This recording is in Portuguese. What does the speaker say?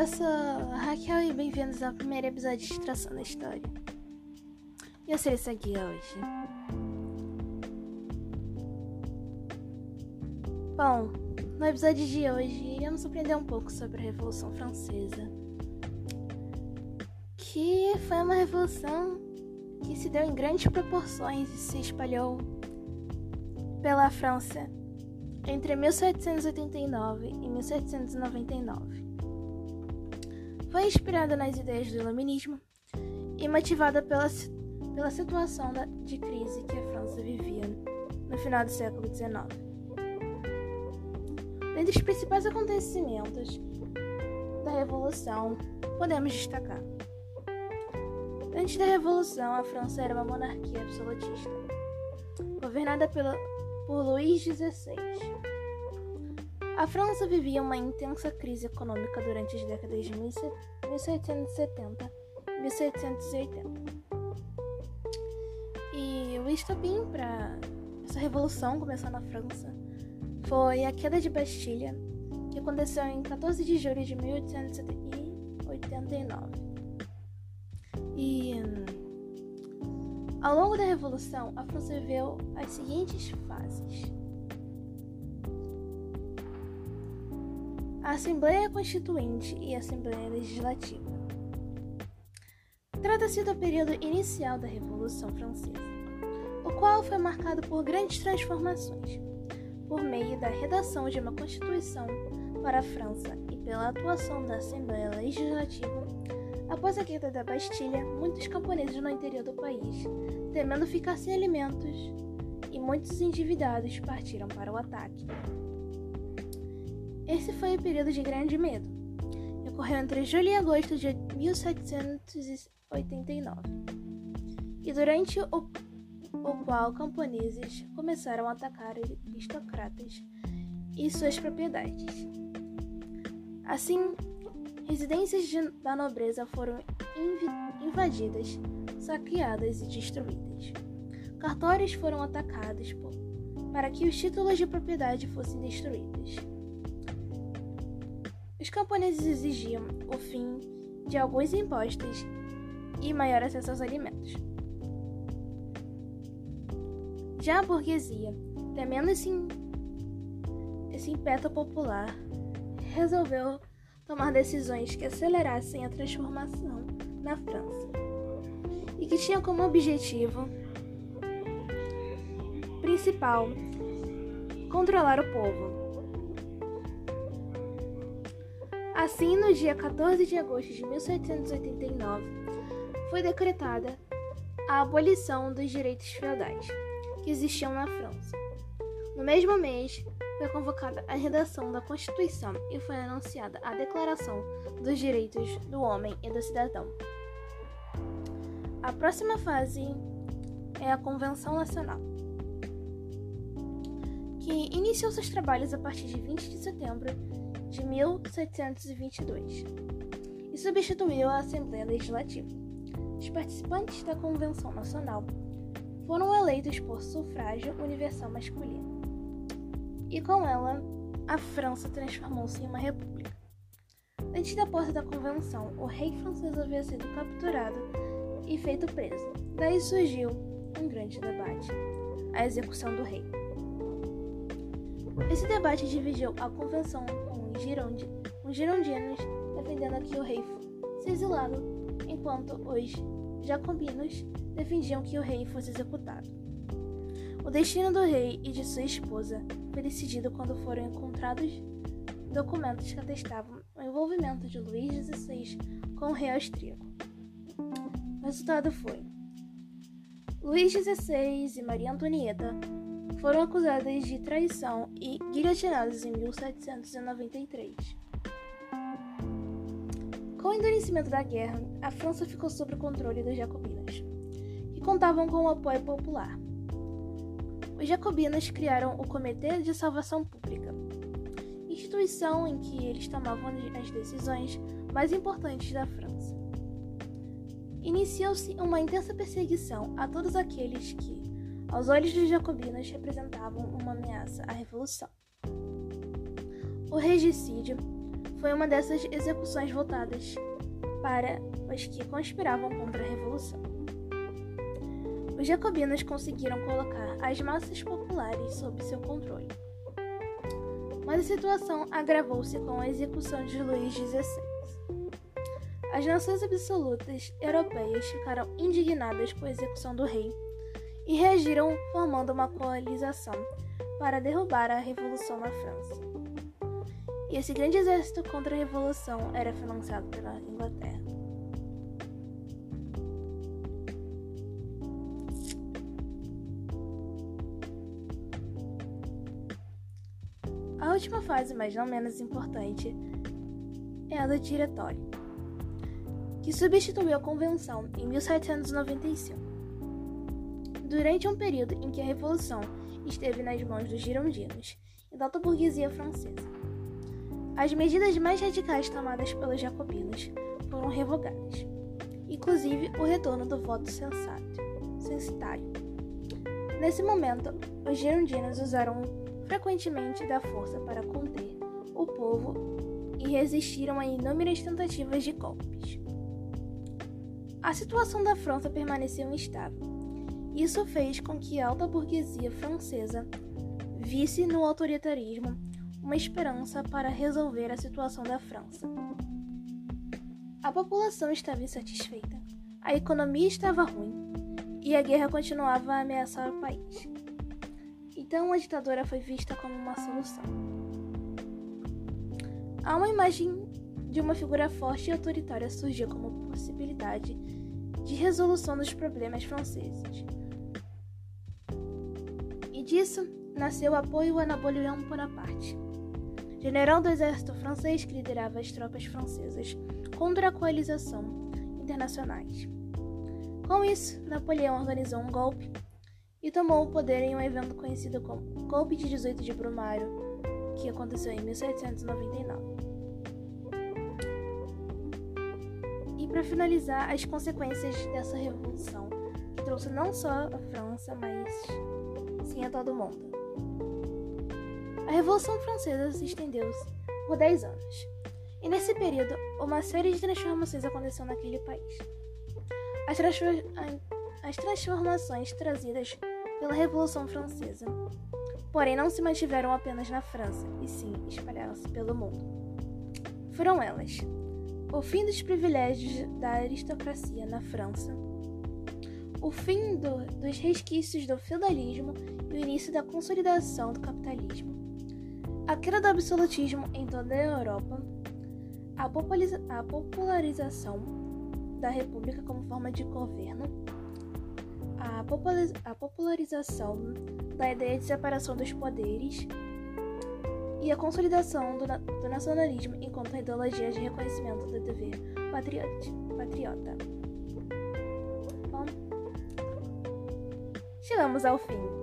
Eu sou Raquel e bem-vindos ao primeiro episódio de Tração da História. Eu serei essa guia hoje. Bom, no episódio de hoje iremos aprender um pouco sobre a Revolução Francesa, que foi uma revolução que se deu em grandes proporções e se espalhou pela França entre 1789 e 1799. Foi inspirada nas ideias do iluminismo e motivada pela, pela situação de crise que a França vivia no final do século XIX. Dentre os principais acontecimentos da Revolução, podemos destacar. Antes da Revolução, a França era uma monarquia absolutista, governada pela, por Luís XVI. A França vivia uma intensa crise econômica durante as décadas de 1770 e 1780. E o estopim para essa revolução começar na França foi a queda de Bastilha, que aconteceu em 14 de julho de 1889. E ao longo da revolução, a França viveu as seguintes fases. A Assembleia Constituinte e a Assembleia Legislativa. Trata-se do período inicial da Revolução Francesa, o qual foi marcado por grandes transformações, por meio da redação de uma Constituição para a França e pela atuação da Assembleia Legislativa. Após a queda da Bastilha, muitos camponeses no interior do país, temendo ficar sem alimentos, e muitos endividados partiram para o ataque. Esse foi o período de grande medo. Ocorreu entre julho e agosto de 1789, e durante o, o qual camponeses começaram a atacar aristocratas e suas propriedades. Assim, residências de, da nobreza foram invadidas, saqueadas e destruídas. Cartórios foram atacados por, para que os títulos de propriedade fossem destruídos. Os camponeses exigiam o fim de alguns impostos e maior acesso aos alimentos. Já a burguesia, temendo esse, esse impeto popular, resolveu tomar decisões que acelerassem a transformação na França e que tinham como objetivo principal controlar o povo Assim, no dia 14 de agosto de 1789, foi decretada a abolição dos direitos feudais que existiam na França. No mesmo mês, foi convocada a redação da Constituição e foi anunciada a Declaração dos Direitos do Homem e do Cidadão. A próxima fase é a Convenção Nacional, que iniciou seus trabalhos a partir de 20 de setembro de 1722 e substituiu a Assembleia Legislativa. Os participantes da Convenção Nacional foram eleitos por sufrágio universal masculino. E com ela, a França transformou-se em uma república. Antes da porta da convenção, o rei francês havia sido capturado e feito preso. Daí surgiu um grande debate: a execução do rei. Esse debate dividiu a convenção Gironde, os girondinos defendendo que o rei fosse exilado, enquanto os jacobinos defendiam que o rei fosse executado. O destino do rei e de sua esposa foi decidido quando foram encontrados documentos que atestavam o envolvimento de Luís XVI com o rei austríaco. O resultado foi: Luís XVI e Maria Antonieta foram acusadas de traição e guilhotinadas em 1793. Com o endurecimento da guerra, a França ficou sob o controle dos jacobinos, que contavam com o apoio popular. Os jacobinos criaram o Comitê de Salvação Pública, instituição em que eles tomavam as decisões mais importantes da França. Iniciou-se uma intensa perseguição a todos aqueles que, aos olhos dos jacobinos, representavam uma ameaça à revolução. O regicídio foi uma dessas execuções voltadas para os que conspiravam contra a Revolução. Os jacobinos conseguiram colocar as massas populares sob seu controle. Mas a situação agravou-se com a execução de Luís XVI. As nações absolutas europeias ficaram indignadas com a execução do rei e reagiram formando uma coalização para derrubar a revolução na França. E esse grande exército contra a revolução era financiado pela Inglaterra. A última fase, mas não menos importante, é a do Diretório, que substituiu a Convenção em 1795. Durante um período em que a Revolução esteve nas mãos dos girondinos e da alta burguesia francesa, as medidas mais radicais tomadas pelos jacobinos foram revogadas, inclusive o retorno do voto sensato, censitário. Nesse momento, os girondinos usaram frequentemente da força para conter o povo e resistiram a inúmeras tentativas de golpes. A situação da França permaneceu instável. Isso fez com que a alta burguesia francesa visse no autoritarismo uma esperança para resolver a situação da França. A população estava insatisfeita, a economia estava ruim e a guerra continuava a ameaçar o país. Então a ditadura foi vista como uma solução. Há uma imagem de uma figura forte e autoritária surgiu como possibilidade de resolução dos problemas franceses. Disso nasceu apoio a Napoleão Bonaparte general do exército francês que liderava as tropas francesas contra a coalização internacionais. Com isso, Napoleão organizou um golpe e tomou o poder em um evento conhecido como Golpe de 18 de Brumário, que aconteceu em 1799. E para finalizar, as consequências dessa revolução, que trouxe não só a França, mas sim a todo mundo. A Revolução Francesa se estendeu-se por 10 anos, e nesse período uma série de transformações aconteceu naquele país. As, as transformações trazidas pela Revolução Francesa, porém não se mantiveram apenas na França, e sim espalharam-se pelo mundo. Foram elas: o fim dos privilégios da aristocracia na França, o fim do, dos resquícios do feudalismo e o início da consolidação do capitalismo a queda do absolutismo em toda a Europa, a, a popularização da República como forma de governo, a, a popularização da ideia de separação dos poderes e a consolidação do, do nacionalismo enquanto ideologia de reconhecimento do dever patriota. Chegamos ao fim.